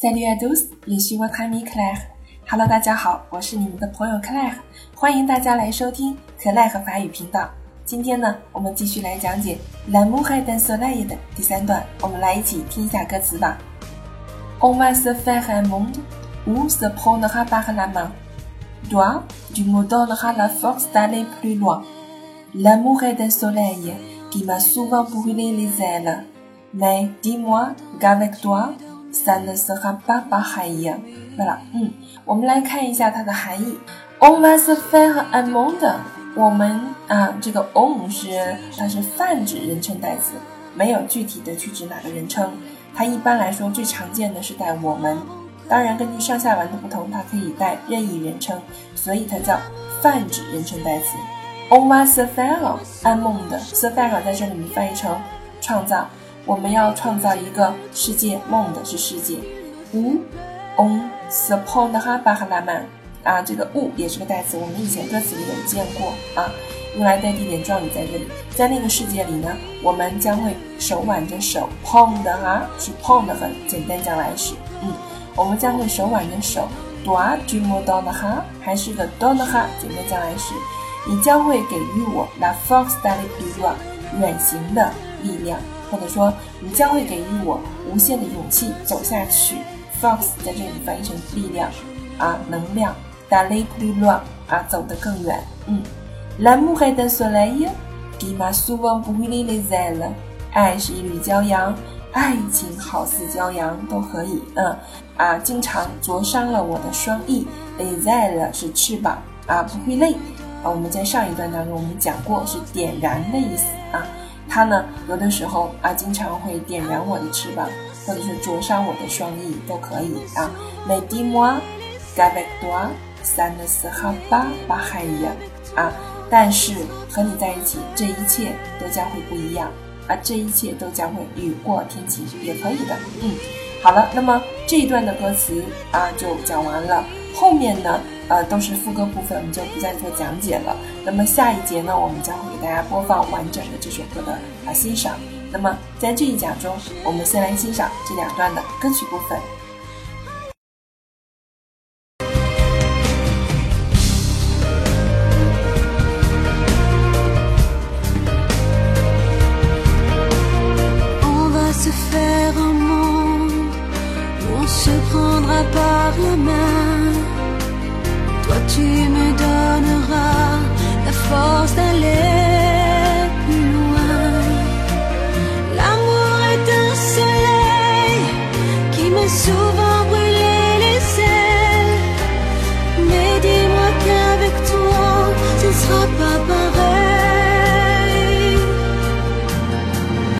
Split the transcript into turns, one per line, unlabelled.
Salut à tous, je suis votre ami Claire. Hello，大家好，我是你们的朋友 Claire，欢迎大家来收听可赖和法语频道。今天呢，我们继续来讲解《L'amour est un soleil》的第三段，我们来一起听一下歌词吧。On va se faire un monde où se prendra par la main. Toi, tu me donneras la force d'aller plus loin. L'amour est un soleil qui m'a souvent brûlé les ailes. Mais dis-moi qu'avec toi, ça ne sera pas pareil. 对了，嗯，我们来看一下它的含义。On va se faire un monde，我们啊，这个 on 是它是泛指人称代词，没有具体的去指哪个人称。它一般来说最常见的是带我们。当然，根据上下文的不同，它可以带任意人称，所以它叫泛指人称代词。On va se faire un monde，se faire 在这里面翻译成创造，我们要创造一个世界，monde 是世界。Où on se prendra par la main，啊，这个 où 也是个代词，我们以前歌词里有见过啊，用来代替点状语在这里。在那个世界里呢，我们将会手挽着手，prendre 是 prendre 很简单将来时，嗯。我们将会手挽着手，dois tu me donneras，还是个 donneras，简单将来时，你将会给予我 la force d'aller plus loin，远行的力量，或者说你将会给予我无限的勇气走下去。Fox 在这里翻译成力量啊，能量，d'aller plus loin 啊，走得更远。嗯，l'amour est un soleil qui m'a souvent brûlé les ailes，爱是一缕骄阳。爱情好似骄阳，都可以。嗯，啊，经常灼伤了我的双翼。Les ailes 是翅膀啊，不会累。啊，我们在上一段当中我们讲过，是点燃的意思啊。它呢，有的时候啊，经常会点燃我的翅膀，或者是灼伤我的双翼，都可以啊。Mais dis-moi, avec toi, ça ne sera pas pareil。啊，但是和你在一起，这一切都将会不一样。啊，这一切都将会雨过天晴，也可以的。嗯，好了，那么这一段的歌词啊就讲完了，后面呢，呃，都是副歌部分，我们就不再做讲解了。那么下一节呢，我们将会给大家播放完整的这首歌的啊欣赏。那么在这一讲中，我们先来欣赏这两段的歌曲部分。
Tu me donneras la force d'aller plus loin. L'amour est un soleil qui me souvent